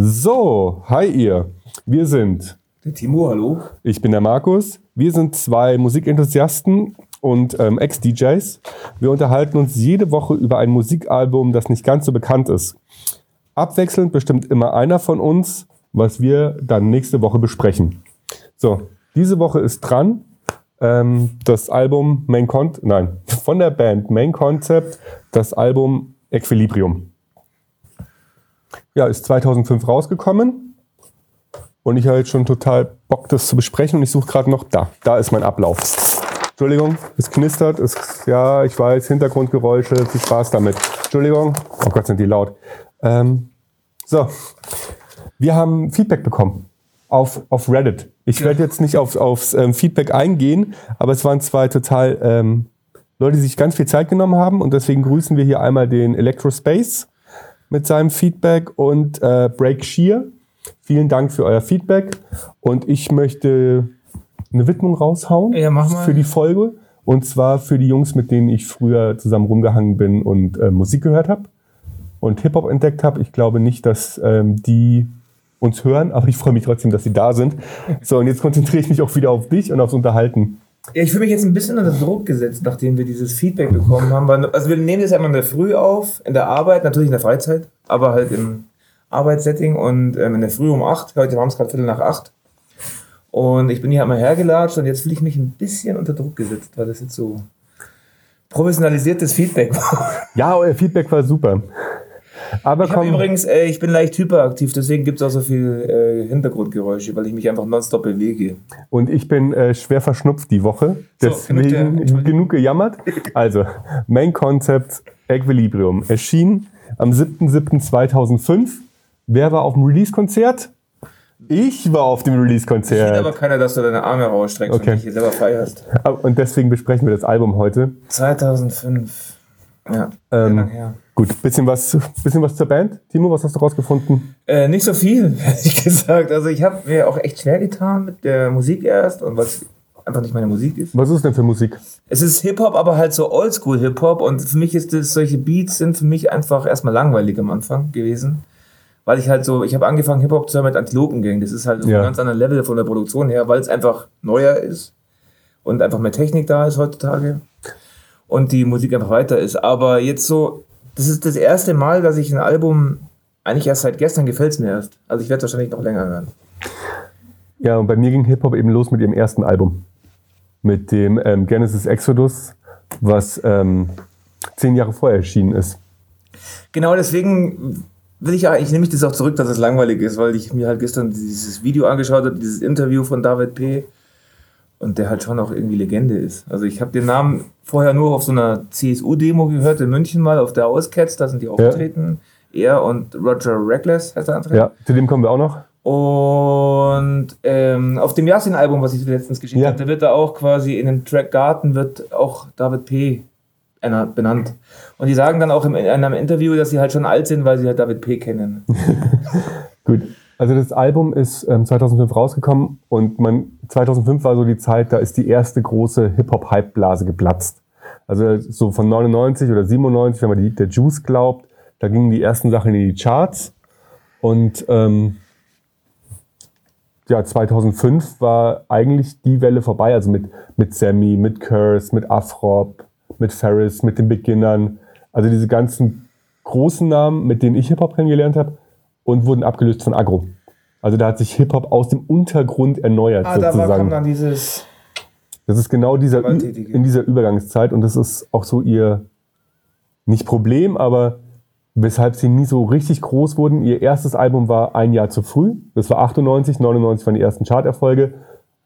So, hi ihr. Wir sind. Der Timo, hallo. Ich bin der Markus. Wir sind zwei Musikenthusiasten und ähm, Ex-DJs. Wir unterhalten uns jede Woche über ein Musikalbum, das nicht ganz so bekannt ist. Abwechselnd bestimmt immer einer von uns, was wir dann nächste Woche besprechen. So, diese Woche ist dran ähm, das Album Main Con nein, von der Band Main Concept, das Album Equilibrium. Ja, ist 2005 rausgekommen und ich habe jetzt schon total Bock, das zu besprechen und ich suche gerade noch da. Da ist mein Ablauf. Entschuldigung, es knistert, es, ja, ich weiß, Hintergrundgeräusche, viel Spaß damit. Entschuldigung, oh Gott, sind die laut. Ähm, so, wir haben Feedback bekommen auf, auf Reddit. Ich werde jetzt nicht auf, aufs ähm, Feedback eingehen, aber es waren zwei total ähm, Leute, die sich ganz viel Zeit genommen haben und deswegen grüßen wir hier einmal den Electrospace mit seinem Feedback und äh, Break Shear. Vielen Dank für euer Feedback und ich möchte eine Widmung raushauen Ja, mach mal. für die Folge und zwar für die Jungs, mit denen ich früher zusammen rumgehangen bin und äh, Musik gehört habe und Hip-Hop entdeckt habe. Ich glaube nicht, dass ähm, die uns hören, aber ich freue mich trotzdem, dass sie da sind. So, und jetzt konzentriere ich mich auch wieder auf dich und aufs Unterhalten. Ja, ich fühle mich jetzt ein bisschen unter Druck gesetzt, nachdem wir dieses Feedback bekommen haben. Weil- Also wir nehmen das ja immer in der Früh auf, in der Arbeit, natürlich in der Freizeit, aber halt im Arbeitssetting und ähm, in der Früh um 8. Heute haben es gerade Viertel nach 8. Und ich bin hier einmal hergelatscht und jetzt fühle ich mich ein bisschen unter Druck gesetzt, weil das jetzt so professionalisiertes Feedback war. Ja, euer Feedback war super. Aber Ich komm, übrigens, äh, ich bin leicht hyperaktiv, deswegen gibt es auch so viel äh, Hintergrundgeräusche, weil ich mich einfach nonstop bewege. und ich bin äh, schwer verschnupft die Woche. So, Deswegen genug genug, gejammert. Also, Main Concept Equilibrium erschien am 7.7.2005. Wer war auf dem Release-Konzert? Ich war auf dem Sieht Release-Konzert. aber keiner, dass du deine Arme rausstreckst Okay. und dich hier selber feierst. Und deswegen besprechen wir das Album heute. 2005. Ja, Ähm, lang her. Gut, bisschen was, bisschen was zur Band. Timo, was hast du rausgefunden? Äh, nicht so viel, ehrlich gesagt. Also ich habe mir auch echt schwer getan mit der Musik erst und was einfach nicht meine Musik ist. Was ist denn für Musik? Es ist Hip-Hop, aber halt so Oldschool-Hip-Hop und für mich ist das, solche Beats sind für mich einfach erstmal langweilig am Anfang gewesen. Weil ich halt so, ich habe angefangen Hip-Hop zu hören mit Antilopengang. Das ist halt so Ja. ein ganz anderer Level von der Produktion her, weil es einfach neuer ist und einfach mehr Technik da ist heutzutage und die Musik einfach weiter ist. Aber jetzt so, das ist das erste Mal, dass ich ein Album, eigentlich erst seit gestern gefällt es mir erst. Also ich werde wahrscheinlich noch länger hören. Ja, und bei mir ging Hip-Hop eben los mit ihrem ersten Album. Mit dem ähm, Genesis Exodus, was ähm, zehn Jahre vorher erschienen ist. Genau deswegen will ich ich nehme mich das auch zurück, dass es langweilig ist, weil ich mir halt gestern dieses Video angeschaut habe, dieses Interview von David P. Und der halt schon auch irgendwie Legende ist. Also ich habe den Namen vorher nur auf so einer CSU-Demo gehört in München mal, auf der Auscats, da sind die aufgetreten. Er und Roger Reckless heißt der andere. Ja, zu dem kommen wir auch noch. Und ähm, auf dem Yasin-Album, was ich letztens geschickt Ja. habe, da wird da auch quasi in dem Track Garten wird auch David P. benannt. Und die sagen dann auch in einem Interview, dass sie halt schon alt sind, weil sie halt David P. kennen. Gut. Also das Album ist ähm, 2005 rausgekommen und man 2005 war so die Zeit, da ist die erste große Hip-Hop-Hype-Blase geplatzt. Also so von 99 oder 97, wenn man die, der Juice glaubt, da gingen die ersten Sachen in die Charts und ähm, ja, 2005 war eigentlich die Welle vorbei, also mit, mit Sammy, mit Curse, mit Afrop, mit Ferris, mit den Beginnern, also diese ganzen großen Namen, mit denen ich Hip-Hop kennengelernt habe und wurden abgelöst von Agro. Also da hat sich Hip-Hop aus dem Untergrund erneuert Ah, da war, sozusagen. kam dann dieses. Das ist genau dieser, in dieser Übergangszeit und das ist auch so ihr, nicht Problem, aber weshalb sie nie so richtig groß wurden. Ihr erstes Album war ein Jahr zu früh. Das war 98, 99 waren die ersten Charterfolge.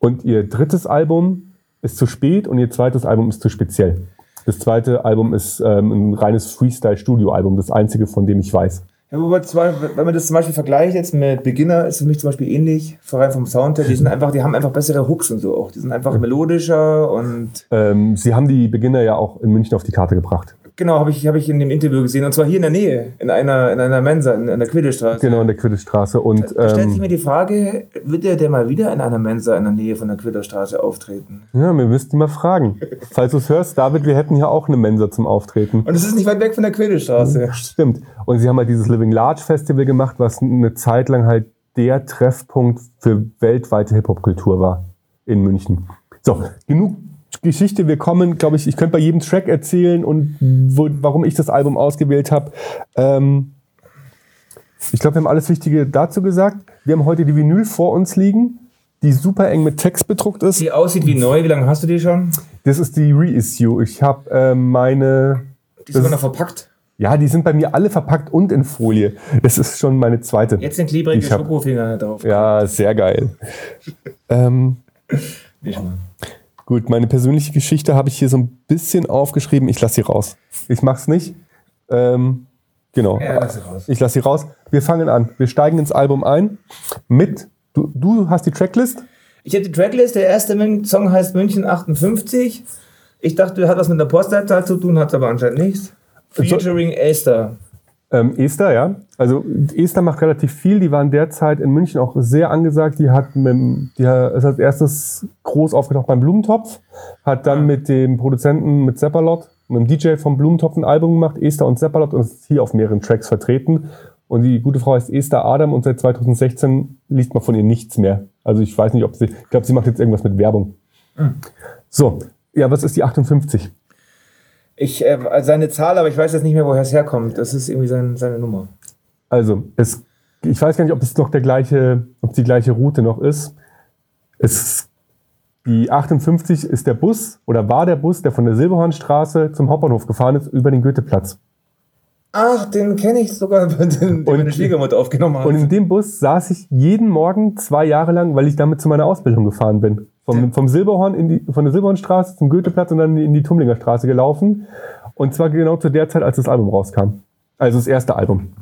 Und ihr drittes Album ist zu spät und ihr zweites Album ist zu speziell. Das zweite Album ist ähm, ein reines Freestyle-Studio-Album, das einzige, von dem ich weiß. Ja, wobei wenn man das zum Beispiel vergleicht jetzt mit Beginner, ist für mich zum Beispiel ähnlich, vor allem vom Sound her, die sind einfach, die haben einfach bessere Hooks und so auch. Die sind einfach melodischer und Ähm, sie haben die Beginner ja auch in München auf die Karte gebracht. Genau, habe ich, hab ich in dem Interview gesehen. Und zwar hier in der Nähe, in einer, in einer Mensa, in, in der Quiddestraße. Genau, in der Quidditch-Straße. Und Da stellt sich ähm, mir die Frage, wird der, der mal wieder in einer Mensa in der Nähe von der Quidderstraße auftreten? ja, wir müssten mal fragen. Falls du es hörst, David, wir hätten hier auch eine Mensa zum Auftreten. Und es ist nicht weit weg von der Quidderstraße. Stimmt. Und sie haben halt dieses Living Large Festival gemacht, was eine Zeit lang halt der Treffpunkt für weltweite Hip-Hop-Kultur war in München. So, genug Geschichte. Wir kommen, glaube ich, ich könnte bei jedem Track erzählen und wo, warum ich das Album ausgewählt habe. Ähm, ich glaube, wir haben alles Wichtige dazu gesagt. Wir haben heute die Vinyl vor uns liegen, die super eng mit Text bedruckt ist. Die aussieht wie neu. Wie lange hast du die schon? Das ist die Reissue. Ich habe ähm, meine Die sogar noch verpackt. Ja, die sind bei mir alle verpackt und in Folie. Das ist schon meine zweite. Jetzt sind klebrige Schokofinger drauf. Ja, sehr geil. ähm, Nicht mal. Gut, meine persönliche Geschichte habe ich hier so ein bisschen aufgeschrieben. Ich lasse sie raus. Ich mache es nicht. Ähm, genau. Ja, lass. Ich lasse sie raus. Wir fangen an. Wir steigen ins Album ein mit. Du, du hast die Tracklist. Ich habe die Tracklist. Der erste Song heißt München 58. Ich dachte, hat was mit der Postleitzahl zu tun, hat aber anscheinend nichts. Featuring Esther. Ähm, Esther, ja. Also Esther macht relativ viel. Die war in der Zeit in München auch sehr angesagt. Die hat mit, dem- die ist als erstes groß aufgetaucht beim Blumentopf, hat dann mit dem Produzenten, mit Seppalot, mit dem DJ vom Blumentopf ein Album gemacht, Esther und Seppalot, und ist hier auf mehreren Tracks vertreten. Und die gute Frau heißt Esther Adam und seit 2016 liest man von ihr nichts mehr. Also ich weiß nicht, ob sie, ich glaube, sie macht jetzt irgendwas mit Werbung. So, ja, was ist die 58? Ich, äh, seine Zahl, aber ich weiß jetzt nicht mehr, woher es herkommt. Das ist irgendwie sein, seine Nummer. Also, es, ich weiß gar nicht, ob es noch der gleiche, ob die gleiche Route noch ist. Es, die 58 ist der Bus oder war der Bus, der von der Silberhornstraße zum Hauptbahnhof gefahren ist, über den Goetheplatz. Ach, den kenne ich sogar, den, den Und- meine Schwiegermutter aufgenommen hat. Und in dem Bus saß ich jeden Morgen zwei Jahre lang, weil ich damit zu meiner Ausbildung gefahren bin. Vom, vom Silberhorn in die, von der Silberhornstraße zum Goetheplatz und dann in die Tumlinger Straße gelaufen. Und zwar genau zu der Zeit, als das Album rauskam. Also das erste Album.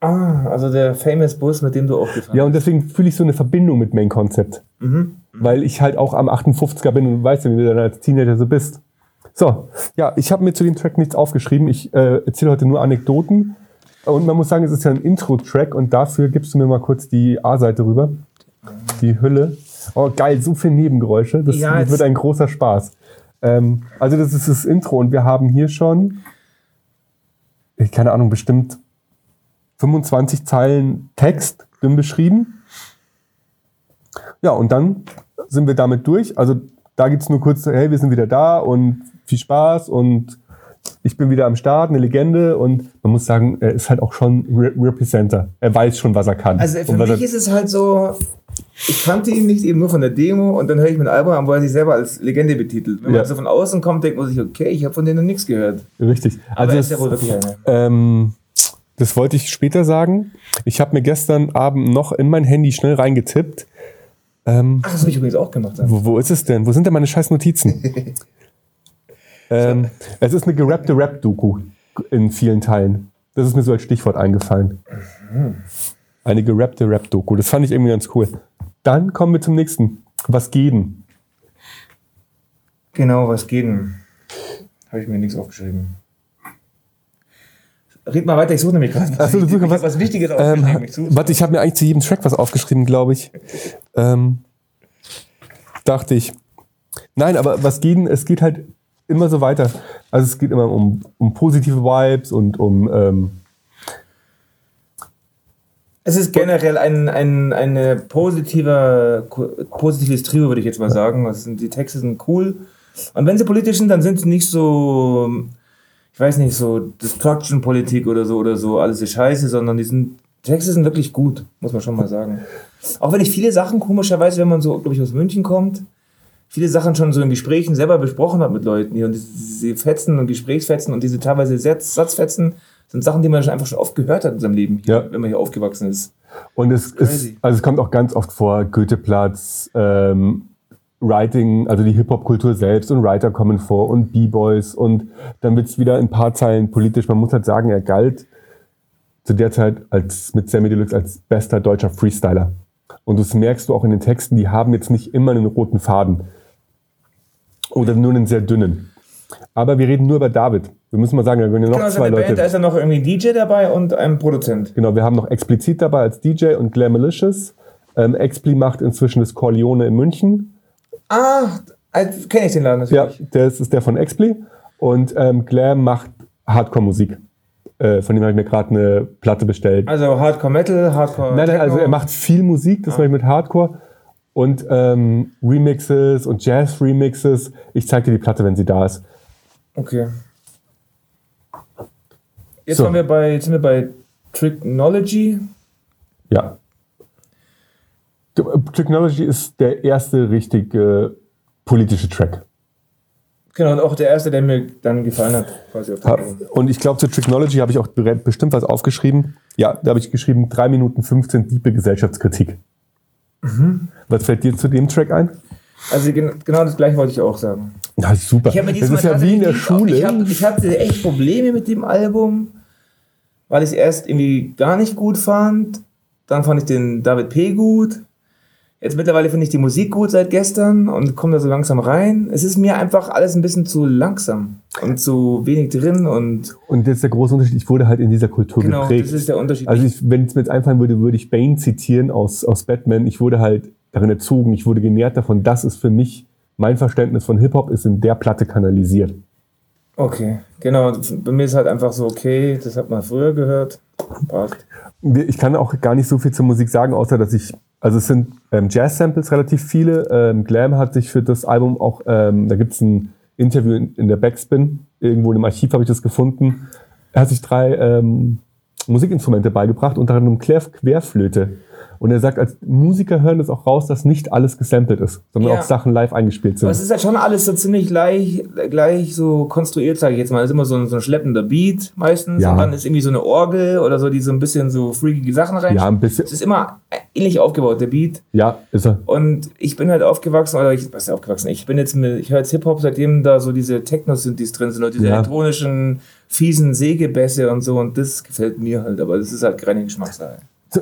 ah, also der famous Bus, mit dem du aufgefahren Ja, und deswegen fühle ich so eine Verbindung mit Main Concept. Weil ich halt auch am 58er bin und weiß, wie du dann als Teenager so bist. So, ja, ich habe mir zu dem Track nichts aufgeschrieben. Ich äh, erzähle heute nur Anekdoten. Und man muss sagen, es ist ja ein Intro-Track und dafür gibst du mir mal kurz die A-Seite rüber. Die Hülle. Oh, geil, so viele Nebengeräusche. Das, Ja, das wird ein großer Spaß. Ähm, also, das ist das Intro und wir haben hier schon, keine Ahnung, bestimmt 25 Zeilen Text dünn beschrieben. Ja, und dann sind wir damit durch. Also da gibt es nur kurz, hey, wir sind wieder da und viel Spaß und ich bin wieder am Start, eine Legende und man muss sagen, er ist halt auch schon Re Representer. Er weiß schon, was er kann. Also für mich ist es halt so, ich kannte ihn nicht eben nur von der Demo und dann höre ich mir ein Album an, wo er sich selber als Legende betitelt. Wenn Ja. man so von außen kommt, denkt man sich, okay, ich habe von denen noch nichts gehört. richtig. Aber Also er ist ja wohl wirklich einer. Ähm, das wollte ich später sagen. Ich habe mir gestern Abend noch in mein Handy schnell reingetippt. Ähm, Ach, das habe ich übrigens auch gemacht. wo, wo ist es denn? Wo sind denn meine scheiß Notizen? ähm, es ist eine gerappte Rap-Doku in vielen Teilen. Das ist mir so als Stichwort eingefallen. Eine gerappte Rap-Doku. Das fand ich irgendwie ganz cool. Dann kommen wir zum nächsten. Was geht denn? Genau, was geht denn? Habe ich mir nichts aufgeschrieben. Red mal weiter, ich suche nämlich gerade. Ach so, du ich suchst was- was Wichtiges Ähm, aufgeschrieben. Ich suche- warte, ich habe mir eigentlich zu jedem Track was aufgeschrieben, glaube ich. Ähm, dachte ich. Nein, aber was geht denn? Es geht halt immer so weiter. Also es geht immer um, um positive Vibes und um ähm, Es ist generell ein, ein eine positive, positives Trio, würde ich jetzt mal sagen. Sind, die Texte sind cool. Und wenn sie politisch sind, dann sind sie nicht so, ich weiß nicht, so Destruction-Politik oder so oder so, alles ist scheiße, sondern die sind, die Texte sind wirklich gut, muss man schon mal sagen. Auch wenn ich viele Sachen komischerweise, wenn man so, glaube ich, aus München kommt, viele Sachen schon so in Gesprächen selber besprochen hat mit Leuten hier und diese Fetzen und Gesprächsfetzen und diese teilweise Satz, Satzfetzen sind Sachen, die man schon einfach schon oft gehört hat in seinem Leben, hier, Ja. wenn man hier aufgewachsen ist. und es ist, Crazy. also es kommt auch ganz oft vor, Goetheplatz, ähm, Writing, also die Hip-Hop-Kultur selbst und Writer kommen vor und B-Boys und dann wird es wieder in ein paar Zeilen politisch. Man muss halt sagen, er galt zu der Zeit als, mit Sammy Deluxe als bester deutscher Freestyler. Und das merkst du auch in den Texten, die haben jetzt nicht immer einen roten Faden. Oder nur einen sehr dünnen. Aber wir reden nur über David. Wir müssen mal sagen, da gehören ja noch Genau, zwei Leute. Band, da ist ja noch irgendwie ein DJ dabei und ein Produzent. Genau, wir haben noch Explizit dabei als DJ und Glamalicious. Ähm, Expli macht inzwischen das Corleone in München. Ah, kenne ich den Laden Ja, natürlich. das ist der von Expli. Und ähm, Glam macht Hardcore-Musik. Äh, von dem habe ich mir gerade eine Platte bestellt. Also Hardcore Metal, Hardcore. Nein, nein, also er macht viel Musik, das mache ich mit Hardcore. Und ähm, Remixes und Jazz-Remixes. Ich zeige dir die Platte, wenn sie da ist. Okay. Jetzt, So. waren wir bei, jetzt sind wir bei Tricknology. Ja. Technology ist der erste richtige politische Track. Genau, und auch der erste, der mir dann gefallen hat, quasi auf. Und ich glaube, zu Technology habe ich auch bestimmt was aufgeschrieben. Ja, da habe ich geschrieben, 3 Minuten 15 diepe Gesellschaftskritik. Mhm. Was fällt dir zu dem Track ein? Also gen genau das gleiche wollte ich auch sagen. Ja, super. Habe das ist ja wie in der Schule. Ich, hab, ich hatte echt Probleme mit dem Album, weil ich es erst irgendwie gar nicht gut fand. Dann fand ich den David P. gut. Jetzt mittlerweile finde ich die Musik gut seit gestern und komme da so langsam rein. Es ist mir einfach alles ein bisschen zu langsam und zu wenig drin und Und das ist der große Unterschied. Ich wurde halt in dieser Kultur genau, geprägt. das ist der Unterschied. Also ich, wenn es mir jetzt einfallen würde, würde ich Bane zitieren aus, aus Batman. Ich wurde halt darin erzogen, ich wurde genährt davon, das ist für mich, mein Verständnis von Hip-Hop ist in der Platte kanalisiert. Okay, genau. Bei mir ist halt einfach so, okay, das hat man früher gehört. Passt. Ich kann auch gar nicht so viel zur Musik sagen, außer dass ich, also es sind ähm, Jazz-Samples relativ viele. Ähm, Glam hat sich für das Album auch, ähm, da gibt es ein Interview in, in der Backspin, irgendwo im Archiv habe ich das gefunden. Er hat sich drei ähm, Musikinstrumente beigebracht, unter anderem Quer Querflöte. Und er sagt, als Musiker hören das auch raus, dass nicht alles gesampelt ist, sondern Ja. auch Sachen live eingespielt sind. Aber es ist halt schon alles so ziemlich gleich, gleich so konstruiert, sage ich jetzt mal. Es ist immer so ein, so ein schleppender Beat meistens. Ja. Und dann ist irgendwie so eine Orgel oder so, die so ein bisschen so freakige Sachen rein. ja, ein bisschen. Es ist immer ähnlich aufgebaut, der Beat. Ja, ist er. Und ich bin halt aufgewachsen, oder ich, was ist aufgewachsen? Ich bin jetzt mit, ich höre jetzt Hip-Hop, seitdem da so diese Techno-Synthes drin sind und diese Ja. elektronischen, fiesen Sägebässe und so. Und das gefällt mir halt, aber das ist halt keine Geschmackssache.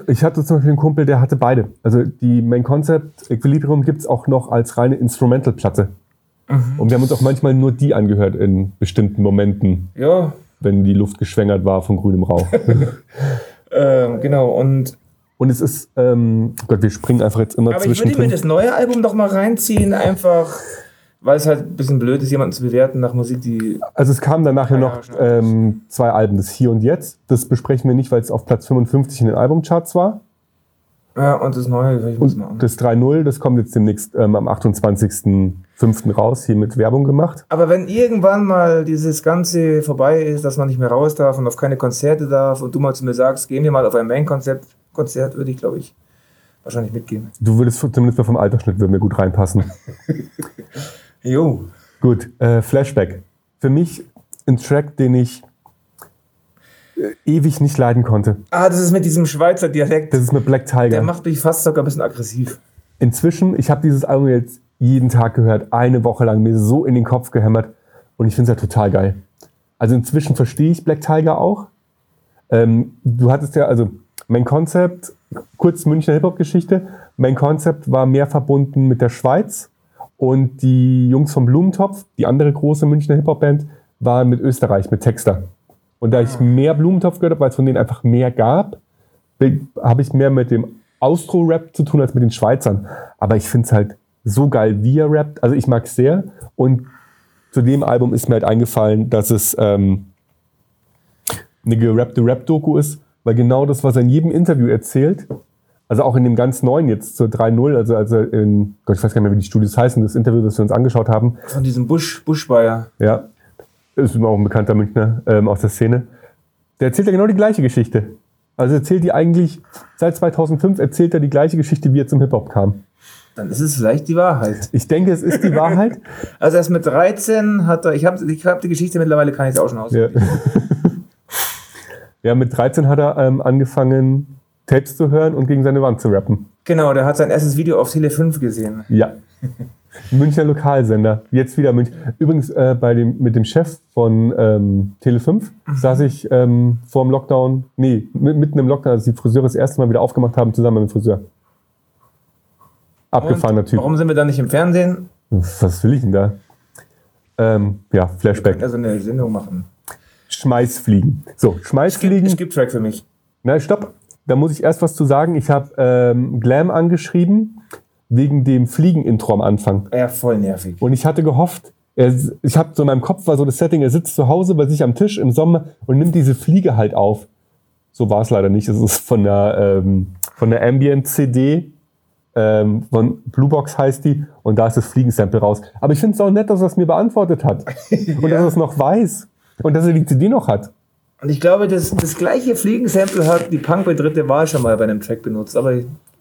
Ich hatte zum Beispiel einen Kumpel, der hatte beide. Also die Main Concept Equilibrium gibt es auch noch als reine Instrumental-Platte. Und wir haben uns auch manchmal nur die angehört in bestimmten Momenten, Ja, wenn die Luft geschwängert war von grünem Rauch. ähm, genau. Und Und es ist, ähm, Gott, wir springen einfach jetzt immer Aber ich würde mir zwischendrin. das neue Album doch mal reinziehen, einfach weil es halt ein bisschen blöd ist, jemanden zu bewerten nach Musik, die. Also es kamen dann nachher Ja, noch ähm, zwei Alben, das Hier und Jetzt. Das besprechen wir nicht, weil es auf Platz 55 in den Albumcharts war. Ja, und das neue, ich muss mal an. Das 3.0, das kommt jetzt demnächst ähm, am 28.05. raus, hier mit Werbung gemacht. Aber wenn irgendwann mal dieses Ganze vorbei ist, dass man nicht mehr raus darf und auf keine Konzerte darf und du mal zu mir sagst, gehen wir mal auf ein Main-Konzert, Konzert, würde ich, glaube ich, wahrscheinlich mitgehen. Du würdest zumindest mal vom Altersschnitt würden mir gut reinpassen. Jo. Gut, äh, Flashback. Für mich ein Track, den ich äh, ewig nicht leiden konnte. Ah, das ist mit diesem Schweizer Dialekt. Das ist mit Black Der Tiger. macht mich fast sogar ein bisschen aggressiv. Inzwischen, ich habe dieses Album jetzt jeden Tag gehört, eine Woche lang, mir so in den Kopf gehämmert und ich finde es ja total geil. Also inzwischen verstehe ich Black Tiger auch. Ähm, du hattest ja, also mein Konzept, kurz Münchner Hip-Hop-Geschichte, mein Konzept war mehr verbunden mit der Schweiz und die Jungs vom Blumentopf, die andere große Münchner Hip-Hop-Band, waren mit Österreich, mit Texter. Und da ich mehr Blumentopf gehört habe, weil es von denen einfach mehr gab, habe ich mehr mit dem Austro-Rap zu tun als mit den Schweizern. Aber ich finde es halt so geil, wie er rappt. Also ich mag es sehr. Und zu dem Album ist mir halt eingefallen, dass es ähm, eine gerappte Rap-Doku ist, weil genau das, was er in jedem Interview erzählt, also auch in dem ganz neuen jetzt zur 3.0, also, also in, Gott, ich weiß gar nicht mehr, wie die Studios heißen, das Interview, das wir uns angeschaut haben, Von diesem Busch, Buschbayer. ja, ist immer auch ein bekannter Münchner ähm, aus der Szene. Der erzählt ja genau die gleiche Geschichte. Also erzählt die eigentlich, seit 2005 erzählt er die gleiche Geschichte, wie er zum Hip-Hop kam. Dann ist es vielleicht die Wahrheit. Ich denke, es ist die Wahrheit. Also erst mit 13 hat er, ich habe ich hab die Geschichte mittlerweile, kann ich es auch schon aus. ja. ja, mit 13 hat er ähm, angefangen, Tapes zu hören und gegen seine Wand zu rappen. Genau, der hat sein erstes Video auf Tele 5 gesehen. Ja. Münchner Lokalsender. Jetzt wieder München. Übrigens, äh, bei dem, mit dem Chef von ähm, Tele5 saß ich ähm, vor dem Lockdown, nee, mi- mitten im Lockdown, als die Friseure das erste Mal wieder aufgemacht haben, zusammen mit dem Friseur. Abgefahrener Typ. Warum sind wir da nicht im Fernsehen? Was will ich denn da? Ähm, ja, Flashback. Also eine Sendung machen. Schmeißfliegen. So, Schmeißfliegen. Skip-Track für mich. Nein, stopp. Da muss ich erst was zu sagen. Ich habe ähm, Glam angeschrieben wegen dem Fliegen-Intro am Anfang. Ja, voll nervig. Und ich hatte gehofft, er, ich habe so in meinem Kopf war so das Setting, er sitzt zu Hause bei sich am Tisch im Sommer und nimmt diese Fliege halt auf. So war es leider nicht. Es ist von der, ähm, von der Ambient-CD, ähm, von Bluebox heißt die, und da ist das Fliegensample raus. Aber ich finde es auch nett, dass er es mir beantwortet hat. Und dass er es noch weiß. Und dass er die CD noch hat. Und ich glaube, das, das gleiche Fliegen-Sample hat die Punk bei dritte Wahl schon mal bei einem Track benutzt. Aber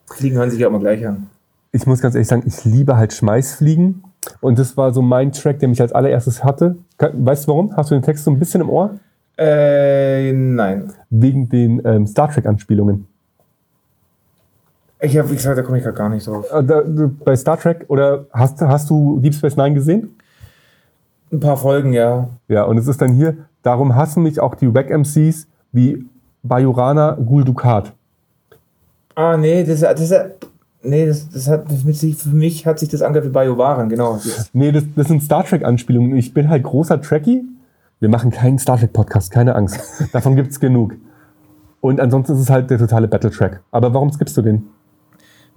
Fliegen hören sich ja auch mal gleich an. Ich muss ganz ehrlich sagen, ich liebe halt Schmeißfliegen. Und das war so mein Track, der mich als allererstes hatte. Weißt du warum? Hast du den Text so ein bisschen im Ohr? Äh, nein. Wegen den ähm, Star Trek-Anspielungen. Ich habe, wie gesagt, da komme ich gerade gar nicht drauf. Äh, da, bei Star Trek oder hast, hast du Deep Space Nine gesehen? Ein paar Folgen, ja. Ja, und es ist dann hier, darum hassen mich auch die Wack MCs wie Bajorana Gul Dukat. Ah, nee, das, das, nee, das, das hat sich, für mich hat sich das angehört wie Bayovaran, genau. Nee, das, das sind Star Trek-Anspielungen. Ich bin halt großer Trekkie. Wir machen keinen Star Trek-Podcast, keine Angst. Davon gibt's genug. Und ansonsten ist es halt der totale Battle-Track. Aber warum skippst du den?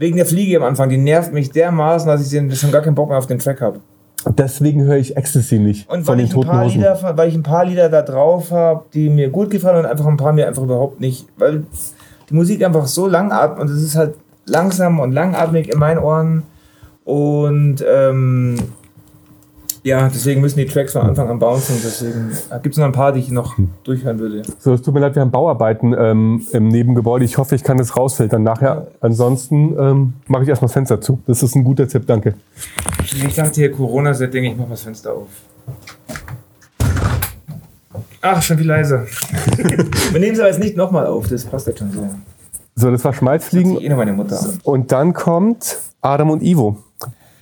wegen der Fliege am Anfang, die nervt mich dermaßen, dass ich schon gar keinen Bock mehr auf den Track habe. Deswegen höre ich Ecstasy nicht Und von weil den ich, ein Toten paar Hosen. Lieder, weil ich ein paar Lieder da drauf habe, die mir gut gefallen und einfach ein paar mir einfach überhaupt nicht. Weil die Musik einfach so langatmig und es ist halt langsam und langatmig in meinen Ohren. Und ähm, ja, deswegen müssen die Tracks von Anfang an bouncen. Deswegen gibt es noch ein paar, die ich noch durchhören würde. So, es tut mir leid, wir haben Bauarbeiten ähm, im Nebengebäude. Ich hoffe, ich kann das rausfiltern nachher. Ansonsten ähm, mache ich erstmal das Fenster zu. Das ist ein guter Tipp, danke. Ich dachte hier Corona-Setting, ich mach mal das Fenster auf. Ach, schon viel leiser. Wir nehmen es aber jetzt nicht nochmal auf, das passt jetzt schon so. So, das war Schmalzfliegen. Eh noch meine Mutter. Und dann kommt Adam und Ivo.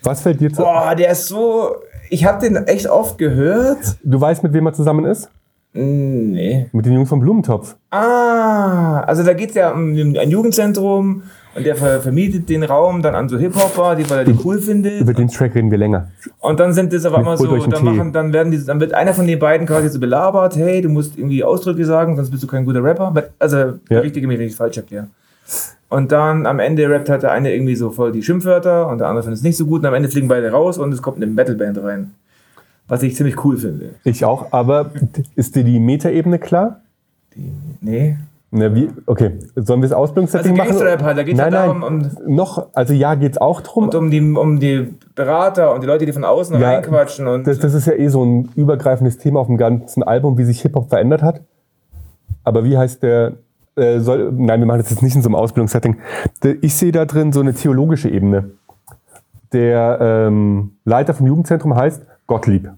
Was fällt dir zu? Boah, der ist so. Ich habe den echt oft gehört. Du weißt, mit wem er zusammen ist? Mm, Nee. Mit den Jungs vom Blumentopf. Ah, also da geht es ja um ein Jugendzentrum und der ver vermietet den Raum dann an so Hip-Hopper, die weil er die cool findet. Über den Track reden wir länger. Und dann sind das aber immer so, dann, machen, dann, werden die, dann wird einer von den beiden quasi so belabert, hey, du musst irgendwie Ausdrücke sagen, sonst bist du kein guter Rapper. Also, Ja. richtige mich, wenn ich falsch erkläre. Und dann am Ende rappt halt der eine irgendwie so voll die Schimpfwörter und der andere findet es nicht so gut und am Ende fliegen beide raus und es kommt eine Metalband rein. Was ich ziemlich cool finde. Ich auch, aber ist dir die Metaebene klar? Nee. Na, wie? Okay, sollen wir das Ausbildungssetting Also machen? Halt, da geht's nein, halt nein, darum, noch, also ja, geht's auch drum. Und um die, um die Berater und die Leute, die von außen Ja, reinquatschen und. Das, das ist ja eh so ein übergreifendes Thema auf dem ganzen Album, wie sich Hip-Hop verändert hat. Aber wie heißt der? Äh, soll, nein, wir machen das jetzt nicht in so einem Ausbildungssetting. Ich sehe da drin so eine theologische Ebene. Der ähm, Leiter vom Jugendzentrum heißt Gottlieb.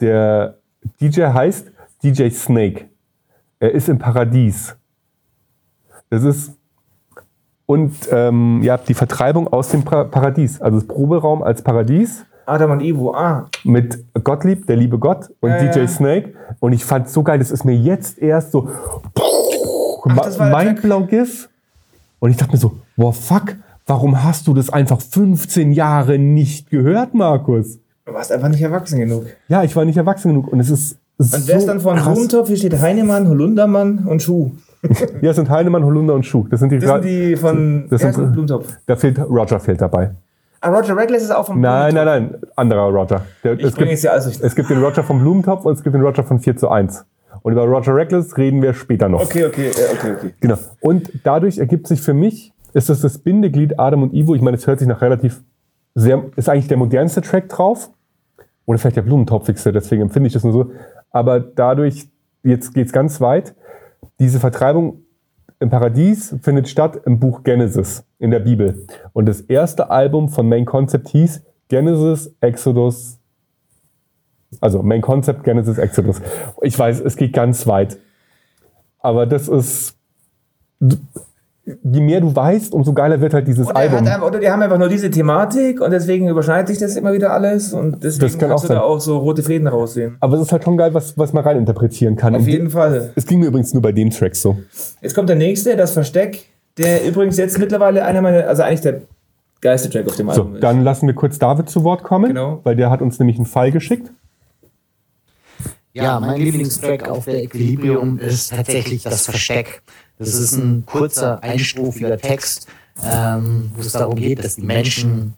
Der DJ heißt DJ Snake. Er ist im Paradies. Das ist und ähm, ja, die Vertreibung aus dem pra Paradies. Also das Proberaum als Paradies Adam und Ivo, ah. mit Gottlieb, der liebe Gott und Ja, DJ ja. Snake. Und ich fand so geil, das ist mir jetzt erst so das war der Mindblow GIF. Und ich dachte mir so, wow, fuck, warum hast du das einfach 15 Jahre nicht gehört, Markus? Du warst einfach nicht erwachsen genug. Ja, ich war nicht erwachsen genug und es ist Und wer ist so dann von. Blumentopf? Hier steht Heinemann, Holundermann und Schuh. Ja, es sind Heinemann, Holunder und Schuh. Das sind die, Das sind die von Das sind- Blumentopf. Da fehlt Roger fehlt dabei. Ah, Roger Reckless ist auch von Nein, Blumentopf. nein, nein, anderer Roger. Der, Ich bringe jetzt ja durch. es gibt den Roger vom Blumentopf und es gibt den Roger von 4 zu 1. Und über Roger Reckless reden wir später noch. Okay, okay, okay, okay. Genau. Und dadurch ergibt sich für mich, ist das das Bindeglied Adam und Ivo. Ich meine, es hört sich nach relativ sehr, ist eigentlich der modernste Track drauf. Oder vielleicht der Blumentopfigste, deswegen empfinde ich das nur so. Aber dadurch, jetzt geht's ganz weit. Diese Vertreibung im Paradies findet statt im Buch Genesis in der Bibel. Und das erste Album von Main Concept hieß Genesis Exodus. Also Main Concept Genesis Exodus. Ich weiß, es geht ganz weit. Aber das ist je mehr du weißt, umso geiler wird halt dieses Oder, er Album. einfach, oder die haben einfach nur diese Thematik und deswegen überschneidet sich das immer wieder alles und deswegen Das kann kannst auch du da auch so rote Fäden raussehen. Aber es ist halt schon geil, was, was man reininterpretieren kann. Auf Und jeden Fall. Es ging mir übrigens nur bei dem Track so. Jetzt kommt der nächste, das Versteck, der übrigens jetzt mittlerweile einer meiner, also eigentlich der geilste Track auf dem So, Album ist. dann lassen wir kurz David zu Wort kommen, Genau. weil der hat uns nämlich einen Fall geschickt. Ja, mein Lieblingstrack auf der Equilibrium ist tatsächlich das Versteck. Das ist ein kurzer, einstrophiger Text, ähm, wo es darum geht, dass die Menschen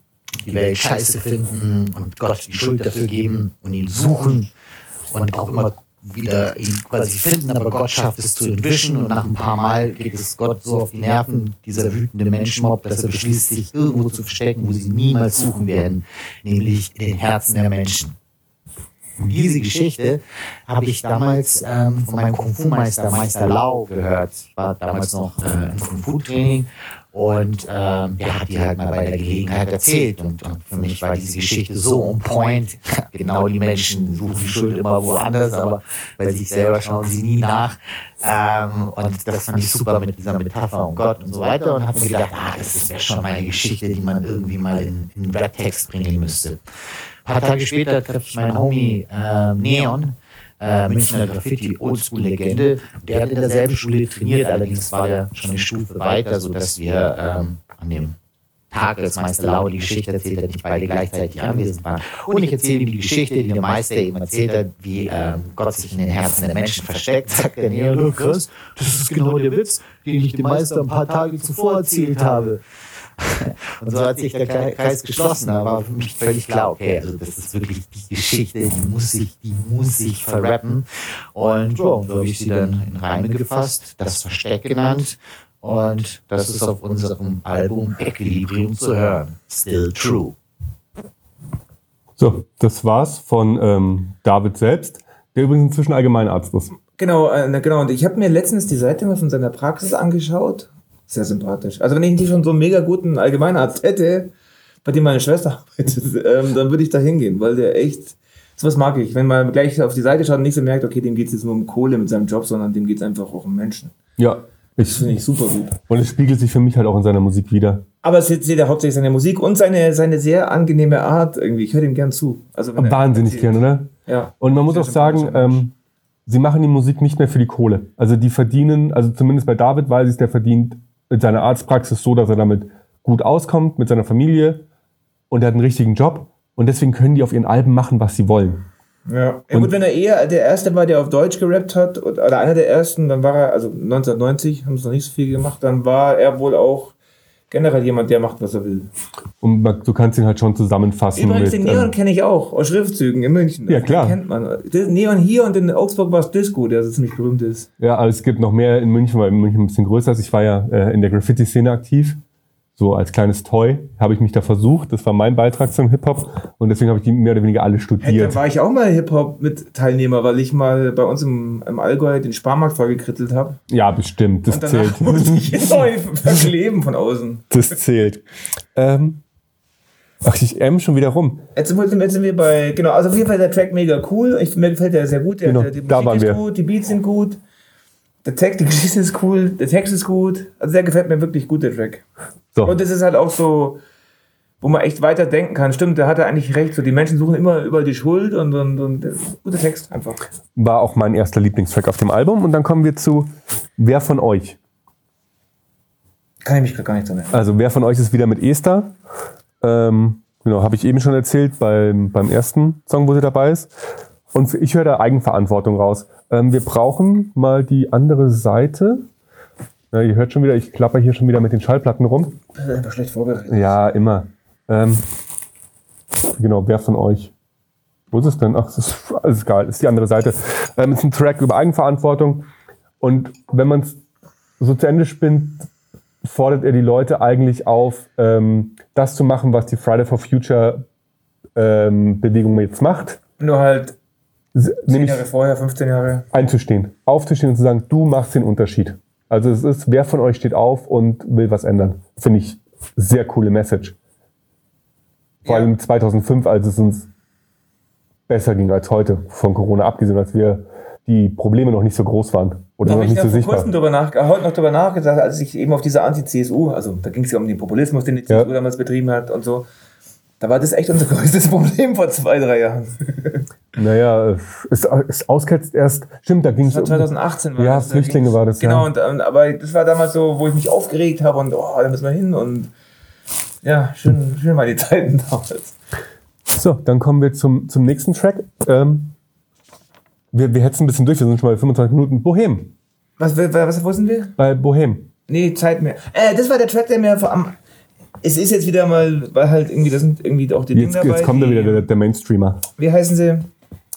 die Welt scheiße finden und Gott die Schuld dafür geben und ihn suchen und auch immer wieder ihn quasi finden, aber Gott schafft es zu entwischen und nach ein paar Mal geht es Gott so auf die Nerven, dieser wütende Menschenmob, dass er beschließt, sich irgendwo zu verstecken, wo sie niemals suchen werden, nämlich in den Herzen der Menschen. Und diese Geschichte habe ich damals ähm, von meinem Kung-Fu-Meister, Meister Lau, gehört. Ich war damals noch äh, im Kung-Fu-Training und ähm, der hat die halt mal bei der Gelegenheit erzählt. Und, und für mich war diese Geschichte so on point. genau die Menschen suchen die Schuld immer woanders, aber bei sich selber schauen sie nie nach. Ähm, und das fand ich super mit dieser Metapher und Gott und so weiter. Und habe mir gedacht, ah, das wäre schon mal eine Geschichte, die man irgendwie mal in, in Rap-Text bringen müsste. Ein paar Tage später treffe ich meinen Homie äh, Neon, äh, Münchner Graffiti, Oldschool-Legende. Der hat in derselben Schule trainiert, allerdings war er schon eine Stufe weiter, sodass wir ähm, an dem Tag, als Meister Lau die Geschichte erzählt hat, nicht beide gleichzeitig anwesend waren. Und ich erzähle ihm die Geschichte, die der Meister eben erzählt hat, wie ähm, Gott sich in den Herzen der Menschen versteckt. Sagt der Neon, krass, das ist genau der Witz, den ich dem Meister ein paar Tage zuvor erzählt habe. Und so hat sich der Kreis geschlossen. War für mich völlig klar, okay, also das ist wirklich die Geschichte, die muss ich, die muss ich verrappen. Und so habe ich sie dann in Reime gefasst, das Versteck genannt. Und das ist auf unserem Album Equilibrium zu hören. Still True. So, das war's von ähm, David selbst, der übrigens inzwischen Allgemeinarzt ist. Genau, äh, genau. Und ich habe mir letztens die Seite mal von seiner Praxis angeschaut sehr sympathisch. Also wenn ich nicht schon so einen mega guten Allgemeinarzt hätte, bei dem meine Schwester arbeitet, ähm, dann würde ich da hingehen, weil der echt, sowas mag ich. Wenn man gleich auf die Seite schaut und nicht so merkt, okay, dem geht es jetzt nur um Kohle mit seinem Job, sondern dem geht es einfach auch um Menschen. Ja. Das finde ich super gut. Und es spiegelt sich für mich halt auch in seiner Musik wieder. Aber es seht ihr hauptsächlich seine Musik und seine, seine sehr angenehme Art irgendwie. Ich höre ihm gern zu. Also Wahnsinnig gern, oder? Ja. Und man muss auch sagen, ähm, sie machen die Musik nicht mehr für die Kohle. Also die verdienen, also zumindest bei David weiß ich, der verdient mit seiner Arztpraxis so, dass er damit gut auskommt, mit seiner Familie und er hat einen richtigen Job und deswegen können die auf ihren Alben machen, was sie wollen. Ja. ja gut, wenn er eher der Erste war, der auf Deutsch gerappt hat, oder einer der Ersten, dann war er, also 1990, haben sie noch nicht so viel gemacht, dann war er wohl auch generell jemand, der macht, was er will. Und du kannst ihn halt schon zusammenfassen. Übrigens, mit, den Neon ähm, kenne ich auch, aus Schriftzügen in München. Ja, klar. Den kennt man. Neon hier und in Augsburg war es Disco, der so ziemlich berühmt ist. Ja, aber es gibt noch mehr in München, weil München ein bisschen größer ist. Ich war ja äh, in der Graffiti-Szene aktiv so als kleines Toy habe ich mich da versucht. Das war mein Beitrag zum Hip-Hop und deswegen habe ich die mehr oder weniger alle studiert. Hey, da war ich auch mal Hip-Hop mit Teilnehmer, weil ich mal bei uns im, im Allgäu den Sparmarkt vollgekrittelt habe. Ja, bestimmt. Das und zählt. musste ich neu verkleben von außen. Das zählt. Ähm, ach, ich M schon wieder rum. Jetzt sind, wir, jetzt sind wir bei, genau, also auf jeden Fall der Track mega cool. Ich, mir gefällt der sehr gut. Der, genau, der, die Musik ist wir. gut, die Beats sind gut. Der Text, die Geschichte ist cool, der Text ist gut. Also der gefällt mir wirklich gut, der Track. So. Und es ist halt auch so, wo man echt weiter denken kann. Stimmt, der hatte eigentlich recht. So, die Menschen suchen immer über die Schuld und, und, und guter Text einfach. War auch mein erster Lieblingstrack auf dem Album. Und dann kommen wir zu Wer von euch? Kann ich mich gar nicht erinnern. Also, wer von euch ist wieder mit Esther? Ähm, genau, habe ich eben schon erzählt beim, beim ersten Song, wo sie dabei ist. Und ich höre da Eigenverantwortung raus. Ähm, wir brauchen mal die andere Seite. Ja, ihr hört schon wieder, ich klapper hier schon wieder mit den Schallplatten rum. Das ist einfach schlecht vorbereitet. Ja, immer. Ähm, genau, wer von euch? Wo ist es denn? Ach, das ist alles egal, ist die andere Seite. Ähm, ist ein Track über Eigenverantwortung. Und wenn man es so zu Ende spinnt, fordert er die Leute eigentlich auf, ähm, das zu machen, was die Friday for Future ähm, Bewegung jetzt macht. Nur halt 10 Jahre vorher, 15 Jahre. Einzustehen, aufzustehen und zu sagen, du machst den Unterschied. Also es ist, wer von euch steht auf und will was ändern. Finde ich sehr coole Message. Vor ja. allem 2005, als es uns besser ging als heute, von Corona abgesehen, als wir die Probleme noch nicht so groß waren oder noch nicht so sichtbar. Ich habe nach, heute noch darüber nachgedacht, als ich eben auf diese Anti-CSU, also da ging es ja um den Populismus, den die CSU ja. damals betrieben hat und so, da war das echt unser größtes Problem vor zwei, drei Jahren. Naja, es, es ausketzt erst, stimmt, da ging es. 2018 war Ja, das, Flüchtlinge war das, genau, ja. Und, aber das war damals so, wo ich mich aufgeregt habe und oh, da müssen wir hin und ja, schön, schön mal die Zeiten damals. So, dann kommen wir zum, zum nächsten Track. Ähm, Wir, wir hetzen ein bisschen durch, wir sind schon bei 25 Minuten. Bohem. Was, was, wo sind wir? Bei Bohem. Nee, Zeit mehr. Äh, das war der Track, der mir vor am. Es ist jetzt wieder mal, weil halt irgendwie, das sind irgendwie auch die Dinge Jetzt, dabei. jetzt kommt da wieder der, der Mainstreamer. Wie heißen sie?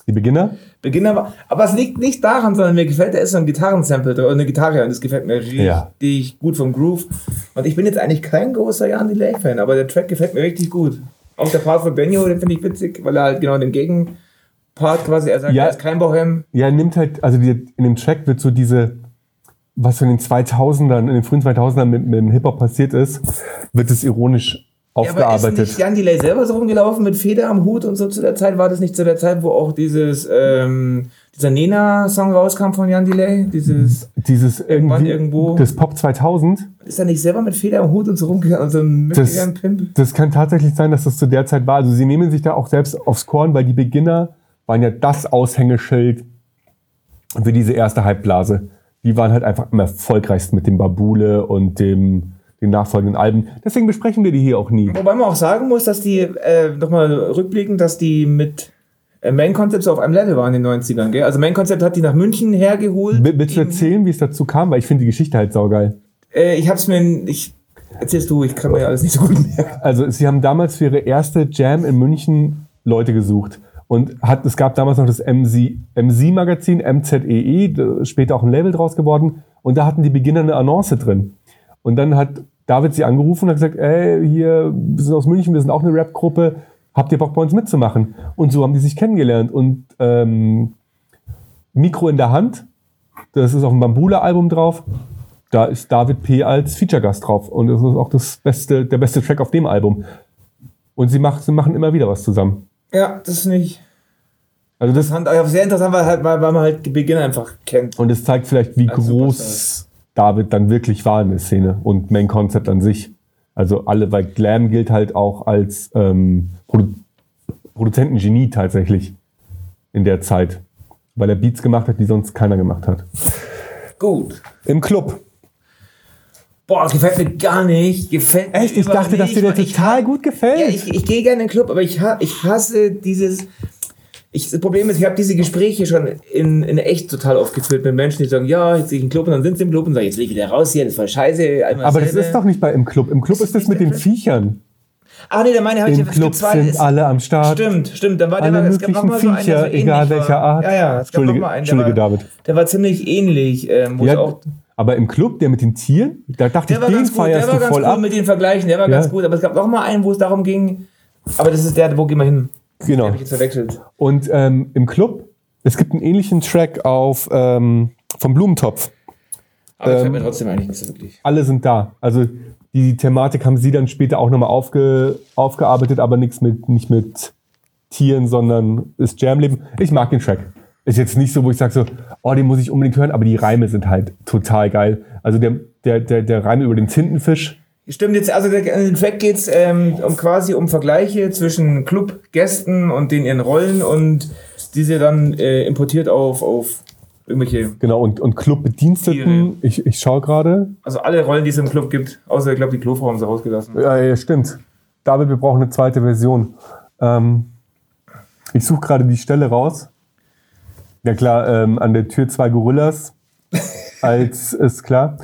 Die Beginner? Beginner war. Aber es liegt nicht daran, sondern mir gefällt, da ist so ein Gitarrensample drin, oder eine Gitarre und das gefällt mir richtig Ja. gut vom Groove. Und ich bin jetzt eigentlich kein großer Jan Delay-Fan, aber der Track gefällt mir richtig gut. Auch der Part von Benjo, den finde ich witzig, weil er halt genau den Gegenpart quasi, er sagt, Ja. er ist kein Bohem. Ja, er nimmt halt, also die, in dem Track wird so diese, was in den 2000ern, in den frühen 2000ern mit, mit dem Hip-Hop passiert ist, wird es ironisch Ja, aber ist aufgearbeitet. nicht Jan Delay selber so rumgelaufen mit Feder am Hut und so zu der Zeit? War das nicht zu der Zeit, wo auch dieses, ähm, dieser Nena-Song rauskam von Jan Delay? Dieses, Dieses irgendwie, irgendwo. das Pop 2000, ist er nicht selber mit Feder am Hut und so rumgegangen und so ein Das- Pimp? das kann tatsächlich sein, dass das zu der Zeit war. Also sie nehmen sich da auch selbst aufs Korn, weil die Beginner waren ja das Aushängeschild für diese erste Hypeblase. Die waren halt einfach am erfolgreichsten mit dem Babule und dem, den nachfolgenden Alben. Deswegen besprechen wir die hier auch nie. Wobei man auch sagen muss, dass die, äh, nochmal rückblickend, dass die mit äh, Main Concept so auf einem Level waren in den 90ern, gell? Also Main Concept hat die nach München hergeholt. Willst du erzählen, wie es dazu kam? Weil ich finde die Geschichte halt saugeil. Äh, ich hab's mir, ich, erzählst du, ich kann mir ja alles nicht so gut merken. Also sie haben damals für ihre erste Jam in München Leute gesucht. Und hat, es gab damals noch das MC MC-Magazin, MZEE, E später auch ein Label draus geworden. Und da hatten die Beginner eine Annonce drin. Und dann hat David sie angerufen und hat gesagt, ey, hier, wir sind aus München, wir sind auch eine Rap-Gruppe, habt ihr Bock bei uns mitzumachen? Und so haben die sich kennengelernt. Und ähm, Mikro in der Hand, das ist auf dem Bambula-Album drauf. Da ist David P. als Feature-Gast drauf. Und das ist auch das beste, der beste Track auf dem Album. Und sie, macht, sie machen immer wieder was zusammen. Ja, das ist nicht. Also das, Interessant, aber sehr interessant, weil, halt, weil, man halt die Beginner einfach kennt. und es zeigt vielleicht, wie groß David dann wirklich war in der Szene und Main Concept an sich. Also alle, weil Glam gilt halt auch als ähm, Produ Produzentengenie tatsächlich in der Zeit. Weil er Beats gemacht hat, die sonst keiner gemacht hat. Gut. Im Club. Boah, gefällt mir gar nicht. Gefällt mir Echt? Ich dachte, dass dir der ich total gut gefällt. Ja, ich, ich gehe gerne in den Club, aber ich, ich hasse dieses. Ich, das Problem ist, ich habe diese Gespräche schon in, in echt total oft geführt mit Menschen, die sagen, ja, jetzt gehe ich in den Club und dann sind sie im Club und sagen, jetzt will ich wieder raus hier, das war scheiße. Einmal Aber das ist doch nicht bei im Club. Im Club Ist ist das mit den Viechern. Ah, nee, der meine habe ich es Club zwei, sind alle am Start. Stimmt, stimmt. Dann war der, Alle es gab noch mal so einen, der Viecher, so egal welcher war. Art. Ja, ja, es gab noch mal einen, der Entschuldige, war, David. Der war ziemlich ähnlich, ähm, wo Ja, es auch. Aber im Club, der mit den Tieren, da dachte Der ich, den feierst war du ganz voll gut ab. mit den Vergleichen, der war Ja. ganz gut. Aber es gab noch mal einen, wo es darum ging. Aber das ist der, wo gehen wir hin? Genau. Habe ich jetzt verwechselt. Und ähm, im Club, es gibt einen ähnlichen Track auf ähm, vom Blumentopf. Aber das Ähm, fällt mir trotzdem eigentlich nicht so wirklich. Alle sind da. Also die Thematik haben sie dann später auch nochmal aufge, aufgearbeitet, aber nichts mit, nicht mit Tieren, sondern ist Jamleben. Ich mag den Track. Ist jetzt nicht so, wo ich sage so, oh, den muss ich unbedingt hören, aber die Reime sind halt total geil. Also der, der, der, der Reim über den Tintenfisch, Stimmt jetzt, also in den Track geht es ähm, um quasi um Vergleiche zwischen Clubgästen und den ihren Rollen und diese dann äh, importiert auf, auf irgendwelche, genau, und, und Clubbediensteten. Ich, ich schaue gerade. also alle Rollen, die es im Club gibt, außer ich glaube die Klofrau haben sie rausgelassen. Ja, ja, stimmt. David, wir brauchen eine zweite Version. Ähm, ich suche gerade die Stelle raus. Ja klar, ähm, an der Tür zwei Gorillas. Als ist klar.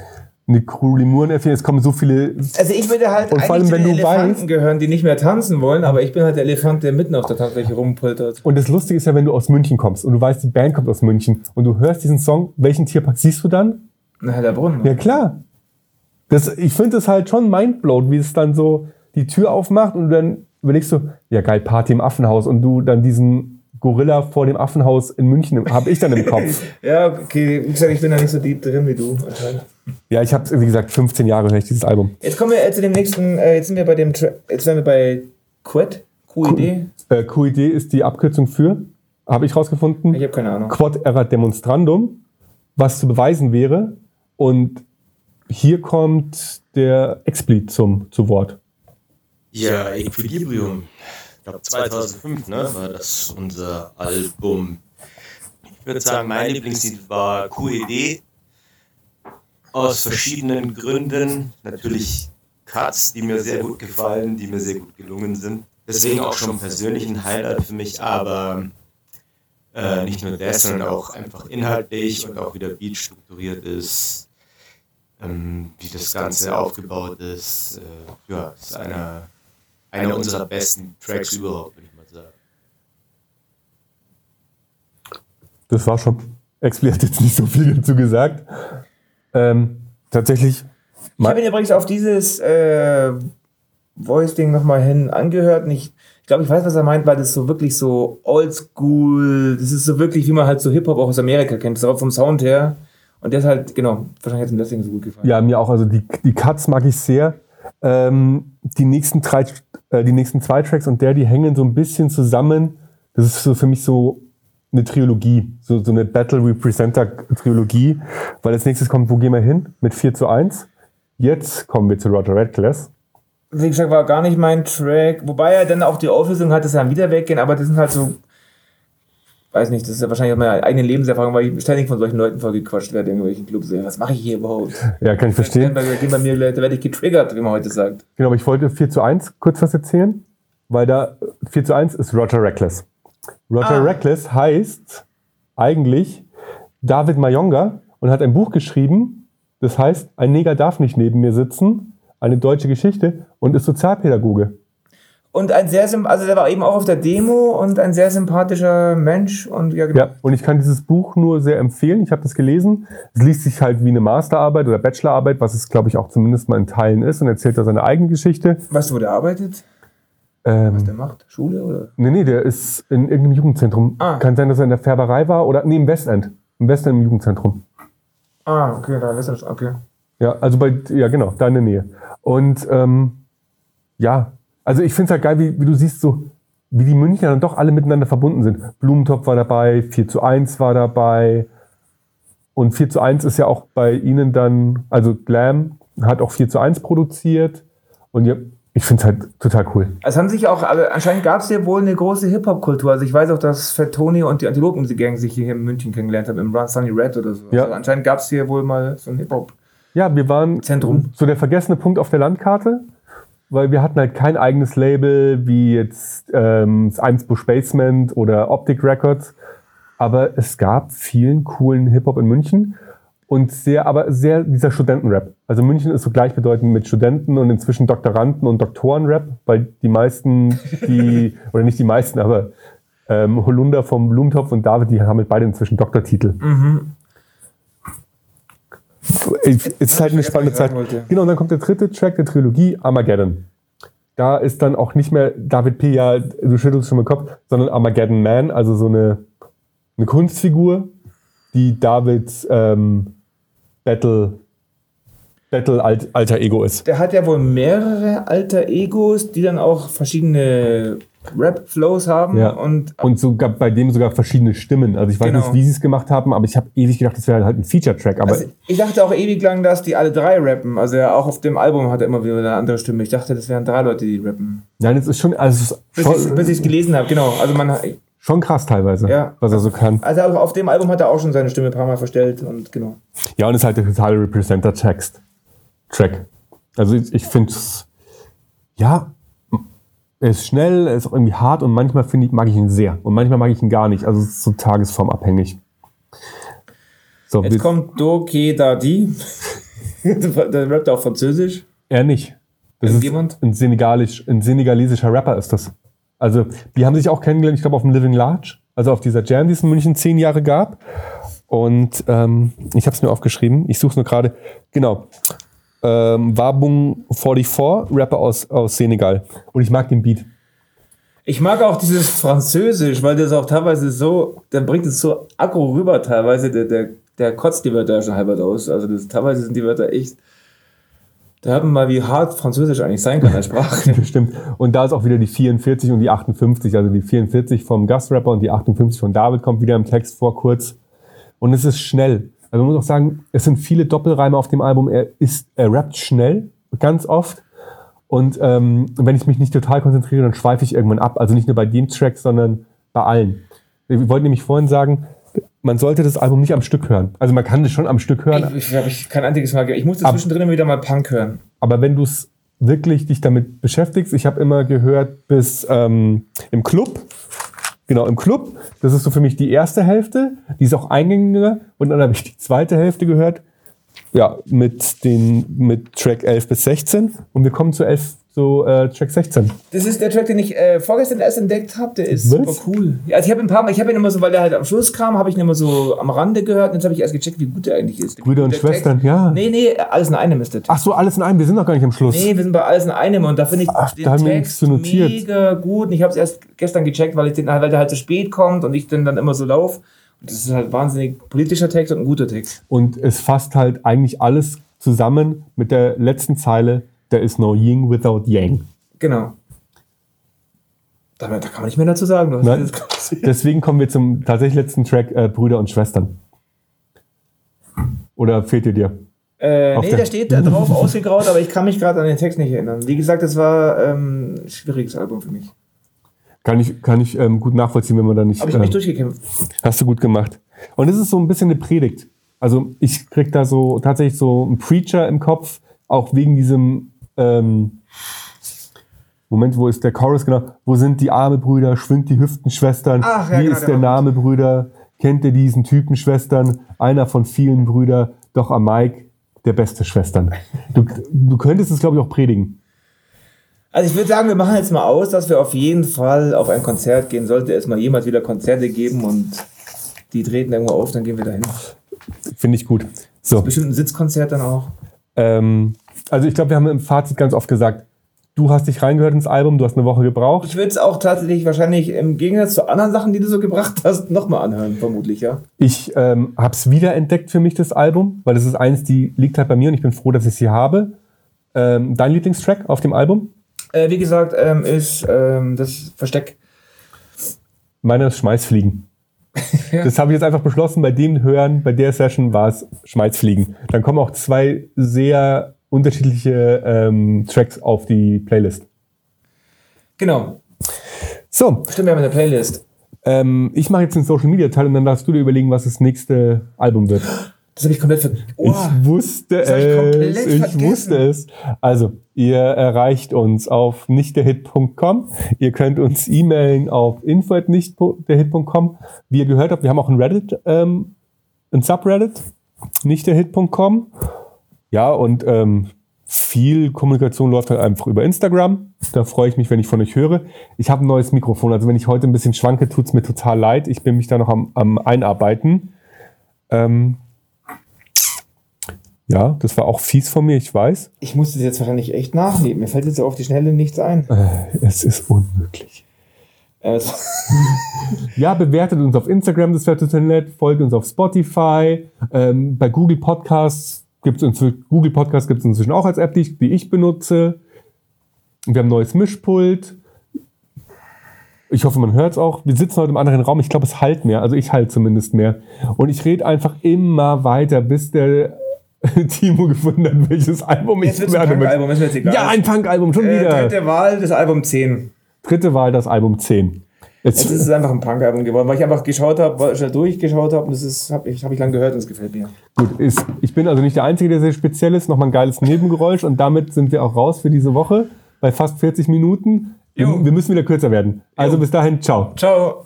Eine Crew Limuren erfährt. Es kommen so viele. Also ich würde halt Und vor allem, wenn du Elefanten weißt- gehören, die nicht mehr tanzen wollen, aber ich bin halt der Elefant, der mitten auf der Tanzfläche rumpoltert. Und das Lustige ist ja, wenn du aus München kommst und du weißt, die Band kommt aus München und du hörst diesen Song, welchen Tierpark siehst du dann? Na, der Brunnen. Ja klar. Das, ich finde es halt schon mindblowed, wie es dann so die Tür aufmacht und du dann überlegst du, ja geil, Party im Affenhaus und du dann diesen Gorilla vor dem Affenhaus in München habe ich dann im Kopf. Ja, okay, wie gesagt, ich bin da nicht so deep drin wie du anscheinend. Ja, ich habe wie gesagt 15 Jahre höre ich dieses Album. Jetzt kommen wir äh, zu dem nächsten, äh, jetzt sind wir bei dem, Tra jetzt sind wir bei Quet, QID. Äh, QID ist die Abkürzung für, habe ich rausgefunden, Ich habe keine Ahnung. Quod erat demonstrandum, was zu beweisen wäre. Und hier kommt der Explit zum, zu Wort. Ja, Equilibrium. Glaube 2005, ne, war das unser Album. Ich würde sagen, mein Lieblingslied war QED. Aus verschiedenen Gründen. Natürlich Cuts, die mir sehr gut gefallen, die mir sehr gut gelungen sind. Deswegen auch schon persönlich ein Highlight für mich, aber Äh, nicht nur das, sondern auch einfach inhaltlich und auch wie der Beat strukturiert ist, ähm, wie das Ganze aufgebaut ist. Äh, ja, ist einer, einer unserer besten Tracks überhaupt, würde ich mal sagen. Das war schon. Explay hat jetzt nicht so viel dazu gesagt. Ähm, tatsächlich. Ich habe ihn übrigens auf dieses äh, Voice-Ding nochmal hin angehört. Und ich, ich glaube, ich weiß, was er meint, weil das so wirklich so oldschool, das ist so wirklich, wie man halt so Hip-Hop auch aus Amerika kennt, das ist auch vom Sound her. Und der ist halt, genau, wahrscheinlich hat ihm deswegen so gut gefallen. Ja, mir auch. Also die, die Cuts mag ich sehr. Ähm, die, nächsten drei, äh, die nächsten zwei Tracks und der, die hängen so ein bisschen zusammen. Das ist so für mich so eine Trilogie, so, so eine Battle Representer Trilogie. Weil als nächstes kommt, wo gehen wir hin? Mit 4 zu 1. Jetzt kommen wir zu Roger Radcliffe. Wie gesagt, war gar nicht mein Track. Wobei er dann auch die Auflösung hat, dass er wieder weggehen, aber das sind halt so, weiß nicht, das ist ja wahrscheinlich auch meine eigene Lebenserfahrung, weil ich ständig von solchen Leuten vollgequatscht werde in irgendwelchen Clubs. Was mache ich hier überhaupt? Ja, kann ich verstehen. Da bei mir Leute, da werde ich getriggert, wie man heute sagt. Genau, aber ich wollte 4 zu 1 kurz was erzählen, weil da 4 zu 1 ist Roger Reckless. Roger Ah. Reckless heißt eigentlich David Mayonga und hat ein Buch geschrieben, das heißt Ein Neger darf nicht neben mir sitzen, eine deutsche Geschichte und ist Sozialpädagoge. Und ein sehr, also der war eben auch auf der Demo und ein sehr sympathischer Mensch und ja, genau. Ja, und ich kann dieses Buch nur sehr empfehlen. Ich habe das gelesen. Es liest sich halt wie eine Masterarbeit oder Bachelorarbeit, was es, glaube ich, auch zumindest mal in Teilen ist und erzählt da seine eigene Geschichte. Weißt du, wo der arbeitet? Ähm, Was der macht? Schule oder? Nee, nee, der ist in irgendeinem Jugendzentrum. Ah. Kann sein, dass er in der Färberei war oder nee, im Westend. Im Westend im Jugendzentrum. Ah, okay, da ist er schon. Okay. Ja, also bei, ja genau, da in der Nähe. Und ähm, ja, also ich finde es halt geil, wie, wie du siehst, so wie die Münchner dann doch alle miteinander verbunden sind. Blumentopf war dabei, 4 zu 1 war dabei. Und 4 zu 1 ist ja auch bei ihnen dann, also Glam hat auch 4 zu 1 produziert. Und ja, ich finde es halt total cool. Es haben sich auch, alle, anscheinend gab es ja wohl eine große Hip-Hop-Kultur. Also ich weiß auch, dass Fat Tony und die Antilopen-Gang sich hier in München kennengelernt haben, im Run Sunny Red oder so. Ja. Also anscheinend gab es hier wohl mal so ein Hip-Hop. Ja, wir waren Zentrum. so der vergessene Punkt auf der Landkarte, weil wir hatten halt kein eigenes Label wie jetzt ähm, das Einsbusch Basement oder Optic Records, aber es gab vielen coolen Hip-Hop in München und sehr, aber sehr dieser Studentenrap. Also München ist so gleichbedeutend mit Studenten und inzwischen Doktoranden und Doktorenrap, weil die meisten, die, oder nicht die meisten, aber ähm, Holunder vom Blumentopf und David, die haben halt beide inzwischen Doktortitel. Es ist halt eine spannende Zeit. wollte. Genau, und dann kommt der dritte Track der Trilogie, Armageddon. Da ist dann auch nicht mehr David P. ja, du schüttelst schon den Kopf, sondern Armageddon Man, also so eine, eine Kunstfigur, die Davids ähm, Battle, Battle Alt, alter Ego ist. Der hat ja wohl mehrere alter Egos, die dann auch verschiedene Rap-Flows haben. Ja. Und Und sogar bei dem sogar verschiedene Stimmen. Also ich weiß Genau. nicht, wie sie es gemacht haben, aber ich habe ewig gedacht, das wäre halt ein Feature-Track. Aber also ich dachte auch ewig lang, dass die alle drei rappen. Also ja, auch auf dem Album hat er immer wieder eine andere Stimme. Ich dachte, das wären drei Leute, die rappen. nein, es ist schon, also es Bis ich ich's gelesen habe, genau. Also man schon krass teilweise, Ja. was er so kann. also auch auf dem Album hat er auch schon seine Stimme ein paar Mal verstellt und genau. Ja, und es ist halt der totale Representer-Text. Track. Also ich, ich finde es, ja, er ist schnell, er ist auch irgendwie hart und manchmal finde ich, mag ich ihn sehr. Und manchmal mag ich ihn gar nicht. Also es ist so tagesformabhängig. So, Jetzt kommt Doke Dadi. Der rappt auch Französisch. er nicht. Das ist Irgendjemand? ein, senegalisch, ein senegalesischer Rapper ist das. Also, die haben sich auch kennengelernt, ich glaube, auf dem Living Large, also auf dieser Jam, die es in München zehn Jahre gab. Und ähm, ich habe es mir aufgeschrieben, ich suche es nur gerade. Genau. Ähm, Wabung 44, Rapper aus, aus Senegal. Und ich mag den Beat. Ich mag auch dieses Französisch, weil das auch teilweise so, dann bringt es so aggro rüber teilweise, der, der, der kotzt die Wörter schon halbert aus. Also das, teilweise sind die Wörter echt, da hört man mal, wie hart Französisch eigentlich sein kann, als Sprache. Stimmt. Und da ist auch wieder die 44 und die 58. Also die 44 vom Gastrapper und die 58 von David kommt wieder im Text vor kurz. Und es ist schnell. Also man muss auch sagen, es sind viele Doppelreime auf dem Album. Er, ist, er rappt schnell, ganz oft. Und ähm, wenn ich mich nicht total konzentriere, dann schweife ich irgendwann ab. Also nicht nur bei dem Track, sondern bei allen. Ich wollte nämlich vorhin sagen, man sollte das Album nicht am Stück hören. Also man kann das schon am Stück hören, Ich, ich habe ich kein einziges Mal gehört. Ich musste zwischendrin immer wieder mal Punk hören. Aber wenn du es wirklich dich damit beschäftigst, ich habe immer gehört, bis ähm, im Club Genau, im Club. Das ist so für mich die erste Hälfte. Die ist auch eingängiger. Und dann habe ich die zweite Hälfte gehört. Ja, mit, den, mit Track 11 bis 16. Und wir kommen zu 11, so äh, Track 16. Das ist der Track, den ich äh, vorgestern erst entdeckt habe. Der ist Was? super cool. Ja, also ich habe ein paar Mal, ich habe ihn immer so, weil der halt am Schluss kam, habe ich ihn immer so am Rande gehört. Und jetzt habe ich erst gecheckt, wie gut der eigentlich ist. Brüder und Schwestern, Text- ja. Nee, nee, alles in einem ist der Text. Ach so, alles in einem. Wir sind noch gar nicht am Schluss. Nee, wir sind bei alles in einem und da finde ich Ach, den da Text nichts zu notiert. mega gut. Und ich habe es erst gestern gecheckt, weil, ich den, weil der halt zu spät kommt und ich den dann immer so lauf. Und das ist halt wahnsinnig politischer Text und ein guter Text. Und es fasst halt eigentlich alles zusammen mit der letzten Zeile. There is no Yin without Yang. Genau. Da, da kann man nicht mehr dazu sagen. Nein. Deswegen kommen wir zum tatsächlich letzten Track äh, Brüder und Schwestern. Oder fehlt dir dir? Äh, Auf nee, der- steht da drauf ausgegraut, aber ich kann mich gerade an den Text nicht erinnern. Wie gesagt, das war ähm, ein schwieriges Album für mich. Kann ich, kann ich ähm, gut nachvollziehen, wenn man da nicht. Aber ich habe mich ähm, durchgekämpft. Hast du gut gemacht. Und es ist so ein bisschen eine Predigt. Also ich krieg da so tatsächlich so einen Preacher im Kopf, auch wegen diesem ähm, Moment, wo ist der Chorus genau? Wo sind die arme Brüder? Schwingt die Hüften, Schwestern? Ach, ja, Wie genau, ist der war Name Brüder? Kennt ihr diesen Typen Schwestern? Einer von vielen Brüder, doch am Mike der beste Schwestern. Du, du könntest es, glaube ich, auch predigen. Also ich würde sagen, wir machen jetzt mal aus, dass wir auf jeden Fall auf ein Konzert gehen. Sollte es mal jemals wieder Konzerte geben und die treten irgendwo auf, dann gehen wir dahin. Finde ich gut. So. Bestimmt ein Sitzkonzert dann auch. Ähm, also ich glaube, wir haben im Fazit ganz oft gesagt, du hast dich reingehört ins Album, du hast eine Woche gebraucht. Ich würde es auch tatsächlich wahrscheinlich im Gegensatz zu anderen Sachen, die du so gebracht hast, nochmal anhören, vermutlich, ja. Ich ähm, habe es wiederentdeckt für mich, das Album, weil das ist eins, die liegt halt bei mir und ich bin froh, dass ich sie habe. Ähm, dein Lieblingstrack auf dem Album? Äh, wie gesagt, ähm, ist ähm, das Versteck. Meiner ist Schmeißfliegen. Das habe ich jetzt einfach beschlossen, bei dem Hören, bei der Session war es Schmeißfliegen. Dann kommen auch zwei sehr unterschiedliche ähm, Tracks auf die Playlist. Genau. So, Stimmt, wir haben eine Playlist. ähm, ich mache jetzt den Social Media Teil und dann darfst du dir überlegen, was das nächste Album wird. Das habe ich komplett ver... Oh, Ich wusste ich es. Ich vergessen. wusste es. Also, ihr erreicht uns auf nichtderhit.com. Ihr könnt uns e-mailen auf info.nichtderhit.com. Wie ihr gehört habt, wir haben auch ein Reddit, ähm, ein Subreddit, nichtderhit.com. Ja, und ähm, viel Kommunikation läuft halt einfach über Instagram. Da freue ich mich, wenn ich von euch höre. Ich habe ein neues Mikrofon. Also wenn ich heute ein bisschen schwanke, tut's mir total leid. Ich bin mich da noch am, am Einarbeiten. Ähm, ja, das war auch fies von mir, ich weiß. ich musste das jetzt wahrscheinlich echt nachnehmen. Mir fällt jetzt auf die Schnelle nichts ein. Äh, es ist unmöglich. Äh, Ja, bewertet uns auf Instagram, das wäre total nett. Folgt uns auf Spotify. Ähm, bei Google Podcasts gibt es Google Podcasts gibt es inzwischen auch als App, die ich, die ich benutze. Wir haben ein neues Mischpult. Ich hoffe, man hört es auch. Wir sitzen heute im anderen Raum. Ich glaube, es halt mehr. Also ich halt zumindest mehr. Und ich rede einfach immer weiter, bis der Timo gefunden hat, welches Album jetzt ich wird ein werde. Punk-Album, ist mir jetzt egal. Ja, ein Punk-Album, schon äh, wieder. dritte Wahl, das Album 10. Dritte Wahl, das Album 10. Jetzt, Jetzt ist es einfach ein Punk-Album geworden, weil ich einfach geschaut habe, schnell durchgeschaut habe und das ist, habe ich, hab ich lang gehört und es gefällt mir. Gut, ist, ich bin also nicht der Einzige, der sehr speziell ist. Nochmal ein geiles Nebengeräusch und damit sind wir auch raus für diese Woche bei fast 40 Minuten. Wir, Jo. wir müssen wieder kürzer werden. Also bis dahin, ciao. Ciao.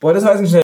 Boah, das war jetzt ein schnell.